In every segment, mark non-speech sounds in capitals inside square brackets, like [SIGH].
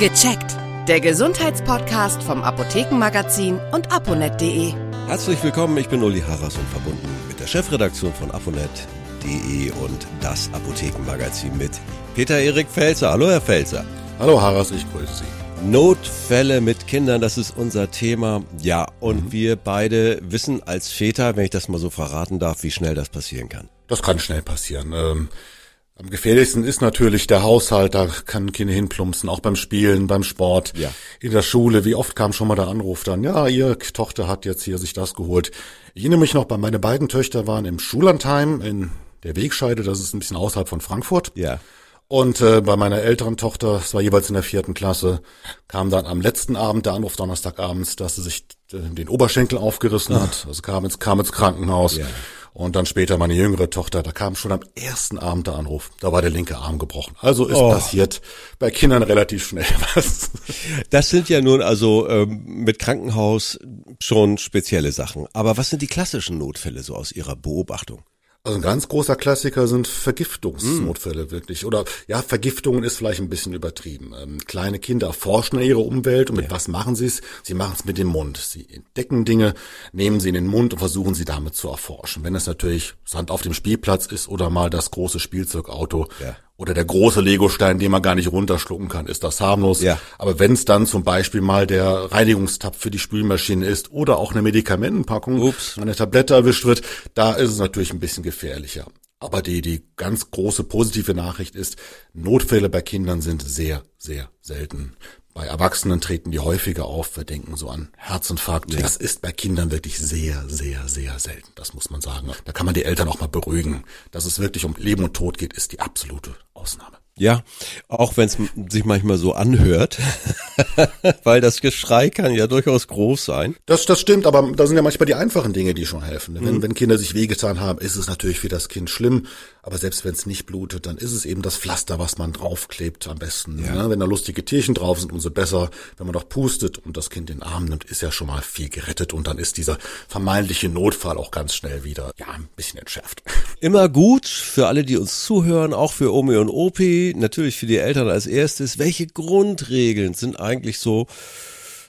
Gecheckt. Der Gesundheitspodcast vom Apothekenmagazin und aponet.de. Herzlich willkommen, ich bin Uli Harras und verbunden mit der Chefredaktion von aponet.de und das Apothekenmagazin mit Peter Erik Felzer. Hallo, Herr Felzer. Hallo, Harras, ich grüße Sie. Notfälle mit Kindern, das ist unser Thema. Ja, und mhm. wir beide wissen als Väter, wenn ich das mal so verraten darf, wie schnell das passieren kann. Das kann schnell passieren. Ähm am gefährlichsten ist natürlich der Haushalt, da kann Kinder hinplumpsen, auch beim Spielen, beim Sport, ja. in der Schule. Wie oft kam schon mal der Anruf dann, ja, ihre Tochter hat jetzt hier sich das geholt. Ich erinnere mich noch, meine beiden Töchter waren im Schullandheim in der Wegscheide, das ist ein bisschen außerhalb von Frankfurt. Ja. Und äh, bei meiner älteren Tochter, es war jeweils in der vierten Klasse, kam dann am letzten Abend der Anruf Donnerstagabends, dass sie sich äh, den Oberschenkel aufgerissen Ach. hat. Also kam ins, kam ins Krankenhaus. Ja. Und dann später meine jüngere Tochter, da kam schon am ersten Abend der Anruf, da war der linke Arm gebrochen. Also ist oh. passiert bei Kindern relativ schnell [LAUGHS] was. Das sind ja nun also ähm, mit Krankenhaus schon spezielle Sachen. Aber was sind die klassischen Notfälle so aus Ihrer Beobachtung? Also ein ganz großer Klassiker sind Vergiftungsnotfälle mm. wirklich. Oder ja, Vergiftungen ist vielleicht ein bisschen übertrieben. Ähm, kleine Kinder erforschen ihre Umwelt und mit ja. was machen sie es? Sie machen es mit dem Mund. Sie entdecken Dinge, nehmen sie in den Mund und versuchen sie damit zu erforschen. Wenn es natürlich Sand auf dem Spielplatz ist oder mal das große Spielzeugauto ja oder der große Legostein, den man gar nicht runterschlucken kann, ist das harmlos. Ja. Aber wenn es dann zum Beispiel mal der Reinigungstab für die Spülmaschine ist oder auch eine Medikamentenpackung, Ups. eine Tablette erwischt wird, da ist es natürlich ein bisschen gefährlicher. Aber die, die ganz große positive Nachricht ist, Notfälle bei Kindern sind sehr, sehr selten. Bei Erwachsenen treten die häufiger auf. Wir denken so an Herzinfarkt. Ja. Das ist bei Kindern wirklich sehr, sehr, sehr selten. Das muss man sagen. Da kann man die Eltern auch mal beruhigen. Dass es wirklich um Leben und Tod geht, ist die absolute Ausnahme. Ja, auch wenn es sich manchmal so anhört, [LAUGHS] weil das Geschrei kann ja durchaus groß sein. Das, das stimmt, aber da sind ja manchmal die einfachen Dinge, die schon helfen. Wenn, mhm. wenn Kinder sich wehgetan haben, ist es natürlich für das Kind schlimm, aber selbst wenn es nicht blutet, dann ist es eben das Pflaster, was man draufklebt am besten. Ja. Ne? Wenn da lustige Tierchen drauf sind, umso besser. Wenn man doch pustet und das Kind in den Arm nimmt, ist ja schon mal viel gerettet und dann ist dieser vermeintliche Notfall auch ganz schnell wieder, ja, ein bisschen entschärft. Immer gut für alle, die uns zuhören, auch für Omi und Opi natürlich für die Eltern als erstes, welche Grundregeln sind eigentlich so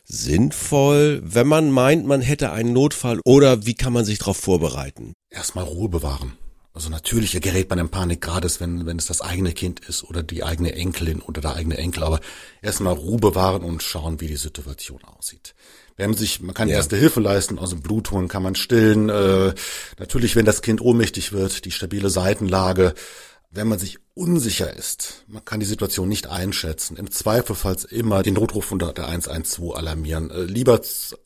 sinnvoll, wenn man meint, man hätte einen Notfall oder wie kann man sich darauf vorbereiten? Erstmal Ruhe bewahren. Also natürlich gerät man in Panik, gerade wenn, wenn es das eigene Kind ist oder die eigene Enkelin oder der eigene Enkel, aber erstmal Ruhe bewahren und schauen, wie die Situation aussieht. Wenn man sich, man kann ja. erste Hilfe leisten, aus dem Blut holen kann man stillen. Äh, natürlich, wenn das Kind ohnmächtig wird, die stabile Seitenlage, wenn man sich unsicher ist, man kann die Situation nicht einschätzen, im Zweifelfall immer den Notruf unter der 112 alarmieren. Äh, lieber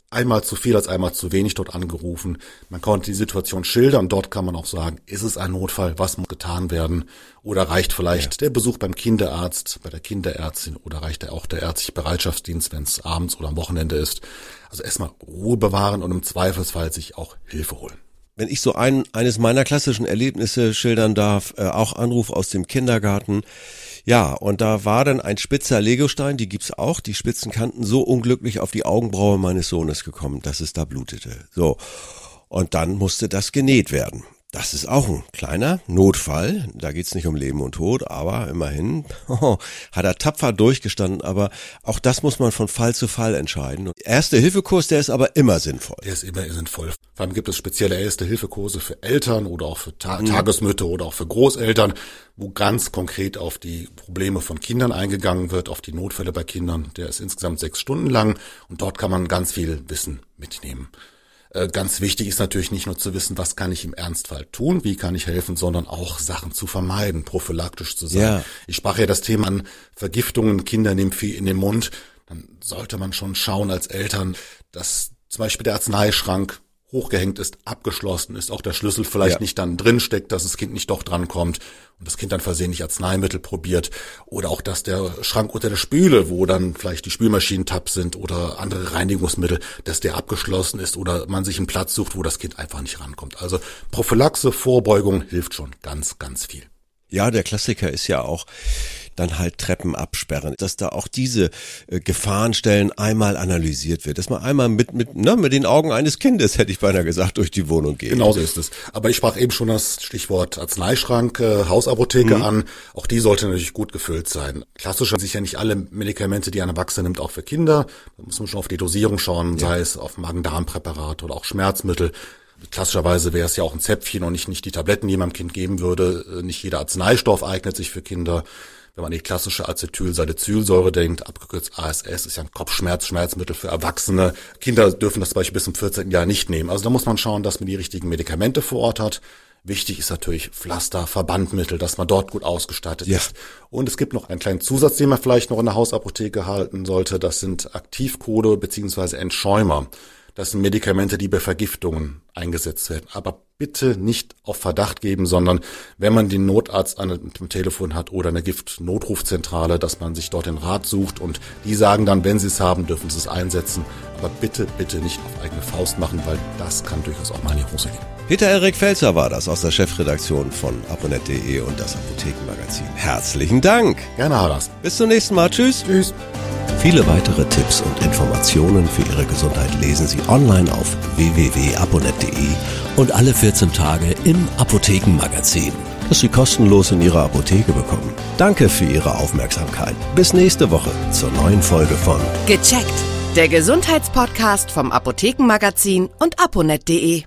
einmal zu viel als einmal zu wenig dort angerufen. Man konnte die Situation schildern. Dort kann man auch sagen, ist es ein Notfall? Was muss getan werden? Oder reicht vielleicht ja. der Besuch beim Kinderarzt, bei der Kinderärztin oder reicht auch der ärztliche Bereitschaftsdienst, wenn es abends oder am Wochenende ist? Also erstmal Ruhe bewahren und im Zweifelsfall sich auch Hilfe holen wenn ich so ein, eines meiner klassischen Erlebnisse schildern darf, äh, auch Anruf aus dem Kindergarten. Ja, und da war dann ein spitzer Legostein, die gibt's auch, die spitzen Kanten so unglücklich auf die Augenbraue meines Sohnes gekommen, dass es da blutete. So. Und dann musste das genäht werden. Das ist auch ein kleiner Notfall. Da geht's nicht um Leben und Tod, aber immerhin [LAUGHS] oh, hat er tapfer durchgestanden. Aber auch das muss man von Fall zu Fall entscheiden. Erste Hilfekurs, der ist aber immer sinnvoll. Der ist immer sinnvoll. Vor allem gibt es spezielle Erste Hilfekurse für Eltern oder auch für Ta mhm. Tagesmütter oder auch für Großeltern, wo ganz konkret auf die Probleme von Kindern eingegangen wird, auf die Notfälle bei Kindern. Der ist insgesamt sechs Stunden lang und dort kann man ganz viel Wissen mitnehmen. Äh, ganz wichtig ist natürlich nicht nur zu wissen, was kann ich im Ernstfall tun, wie kann ich helfen, sondern auch Sachen zu vermeiden, prophylaktisch zu sein. Ja. Ich sprach ja das Thema an Vergiftungen, Kinder nehmen viel in den Mund. Dann sollte man schon schauen als Eltern, dass zum Beispiel der Arzneischrank hochgehängt ist, abgeschlossen ist, auch der Schlüssel vielleicht ja. nicht dann drin steckt, dass das Kind nicht doch drankommt und das Kind dann versehentlich Arzneimittel probiert oder auch, dass der Schrank unter der Spüle, wo dann vielleicht die Spülmaschinen-Tabs sind oder andere Reinigungsmittel, dass der abgeschlossen ist oder man sich einen Platz sucht, wo das Kind einfach nicht rankommt. Also Prophylaxe, Vorbeugung hilft schon ganz, ganz viel. Ja, der Klassiker ist ja auch, dann halt Treppen absperren, dass da auch diese äh, Gefahrenstellen einmal analysiert wird, dass man einmal mit, mit, ne, mit den Augen eines Kindes, hätte ich beinahe gesagt, durch die Wohnung geht. Genauso ist es. Aber ich sprach eben schon das Stichwort Arzneischrank, äh, Hausapotheke mhm. an. Auch die sollte natürlich gut gefüllt sein. Klassisch sind sicher nicht alle Medikamente, die ein Erwachsener nimmt, auch für Kinder. Da muss man schon auf die Dosierung schauen, ja. sei es auf Magen-Darm-Präparat oder auch Schmerzmittel. Klassischerweise wäre es ja auch ein Zäpfchen und nicht, nicht die Tabletten, die man dem Kind geben würde. Äh, nicht jeder Arzneistoff eignet sich für Kinder. Wenn man an die klassische Acetylsalicylsäure denkt, abgekürzt ASS, ist ja ein Kopfschmerz, Schmerzmittel für Erwachsene. Kinder dürfen das zum Beispiel bis zum 14. Jahr nicht nehmen. Also da muss man schauen, dass man die richtigen Medikamente vor Ort hat. Wichtig ist natürlich Pflaster, Verbandmittel, dass man dort gut ausgestattet ja. ist. Und es gibt noch einen kleinen Zusatz, den man vielleicht noch in der Hausapotheke halten sollte. Das sind Aktivkode beziehungsweise Entschäumer. Das sind Medikamente, die bei Vergiftungen eingesetzt werden. Aber bitte nicht auf Verdacht geben, sondern wenn man den Notarzt an dem Telefon hat oder eine Giftnotrufzentrale, dass man sich dort den Rat sucht und die sagen dann, wenn sie es haben, dürfen sie es einsetzen. Aber bitte, bitte nicht auf eigene Faust machen, weil das kann durchaus auch mal in die Hose gehen. Peter Erik Felzer war das aus der Chefredaktion von abonnet.de und das Apothekenmagazin. Herzlichen Dank. Gerne, Haras. Bis zum nächsten Mal. Tschüss. Tschüss. Viele weitere Tipps und Informationen für Ihre Gesundheit lesen Sie online auf www.abonnet.de und alle 14 Tage im Apothekenmagazin, das Sie kostenlos in Ihrer Apotheke bekommen. Danke für Ihre Aufmerksamkeit. Bis nächste Woche zur neuen Folge von Gecheckt, der Gesundheitspodcast vom Apothekenmagazin und aponet.de.